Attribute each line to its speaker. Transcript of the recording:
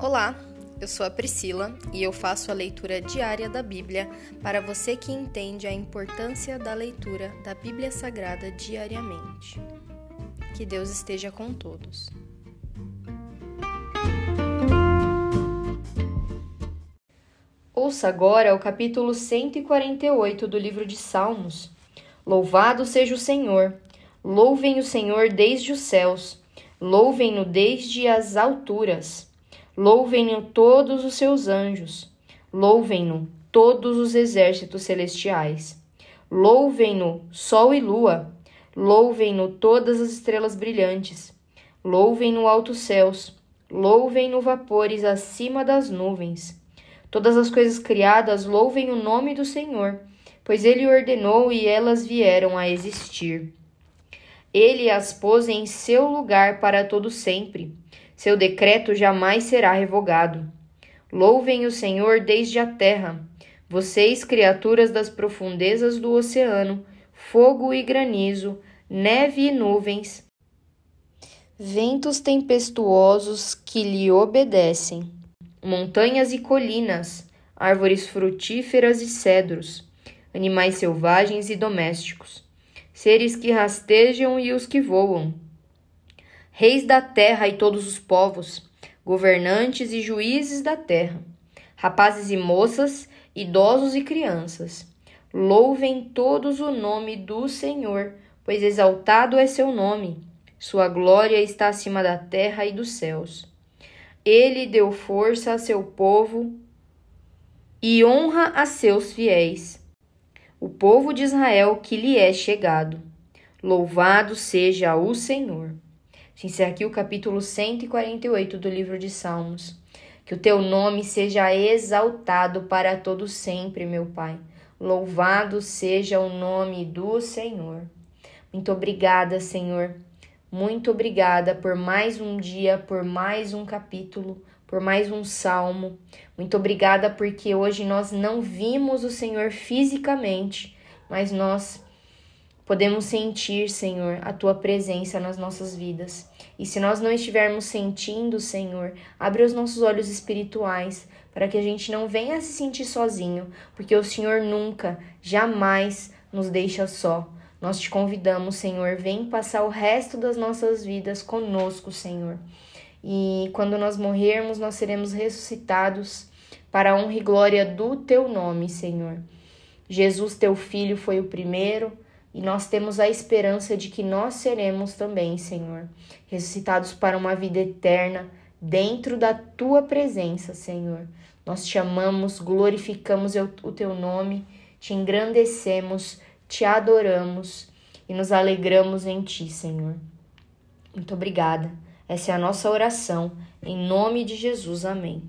Speaker 1: Olá, eu sou a Priscila e eu faço a leitura diária da Bíblia para você que entende a importância da leitura da Bíblia Sagrada diariamente. Que Deus esteja com todos. Ouça agora o capítulo 148 do livro de Salmos. Louvado seja o Senhor! Louvem o Senhor desde os céus, louvem-no desde as alturas. Louvem-no todos os seus anjos, louvem-no todos os exércitos celestiais. Louvem-no sol e lua, louvem-no todas as estrelas brilhantes. Louvem-no altos céus, louvem-no vapores acima das nuvens. Todas as coisas criadas louvem o nome do Senhor, pois ele ordenou e elas vieram a existir. Ele as pôs em seu lugar para todo sempre. Seu decreto jamais será revogado. Louvem o Senhor desde a terra, vocês, criaturas das profundezas do oceano, fogo e granizo, neve e nuvens, ventos tempestuosos que lhe obedecem, montanhas e colinas, árvores frutíferas e cedros, animais selvagens e domésticos, seres que rastejam e os que voam reis da terra e todos os povos, governantes e juízes da terra, rapazes e moças, idosos e crianças. Louvem todos o nome do Senhor, pois exaltado é seu nome. Sua glória está acima da terra e dos céus. Ele deu força a seu povo e honra a seus fiéis, o povo de Israel que lhe é chegado. Louvado seja o Senhor. Se aqui o capítulo 148 do livro de Salmos. Que o teu nome seja exaltado para todo sempre, meu Pai. Louvado seja o nome do Senhor. Muito obrigada, Senhor. Muito obrigada por mais um dia, por mais um capítulo, por mais um salmo. Muito obrigada porque hoje nós não vimos o Senhor fisicamente, mas nós podemos sentir, Senhor, a tua presença nas nossas vidas. E se nós não estivermos sentindo, Senhor, abre os nossos olhos espirituais para que a gente não venha se sentir sozinho, porque o Senhor nunca, jamais nos deixa só. Nós te convidamos, Senhor, vem passar o resto das nossas vidas conosco, Senhor. E quando nós morrermos, nós seremos ressuscitados para a honra e glória do teu nome, Senhor. Jesus, teu filho, foi o primeiro e nós temos a esperança de que nós seremos também, Senhor, ressuscitados para uma vida eterna dentro da tua presença, Senhor. Nós te amamos, glorificamos o teu nome, te engrandecemos, te adoramos e nos alegramos em ti, Senhor. Muito obrigada. Essa é a nossa oração. Em nome de Jesus. Amém.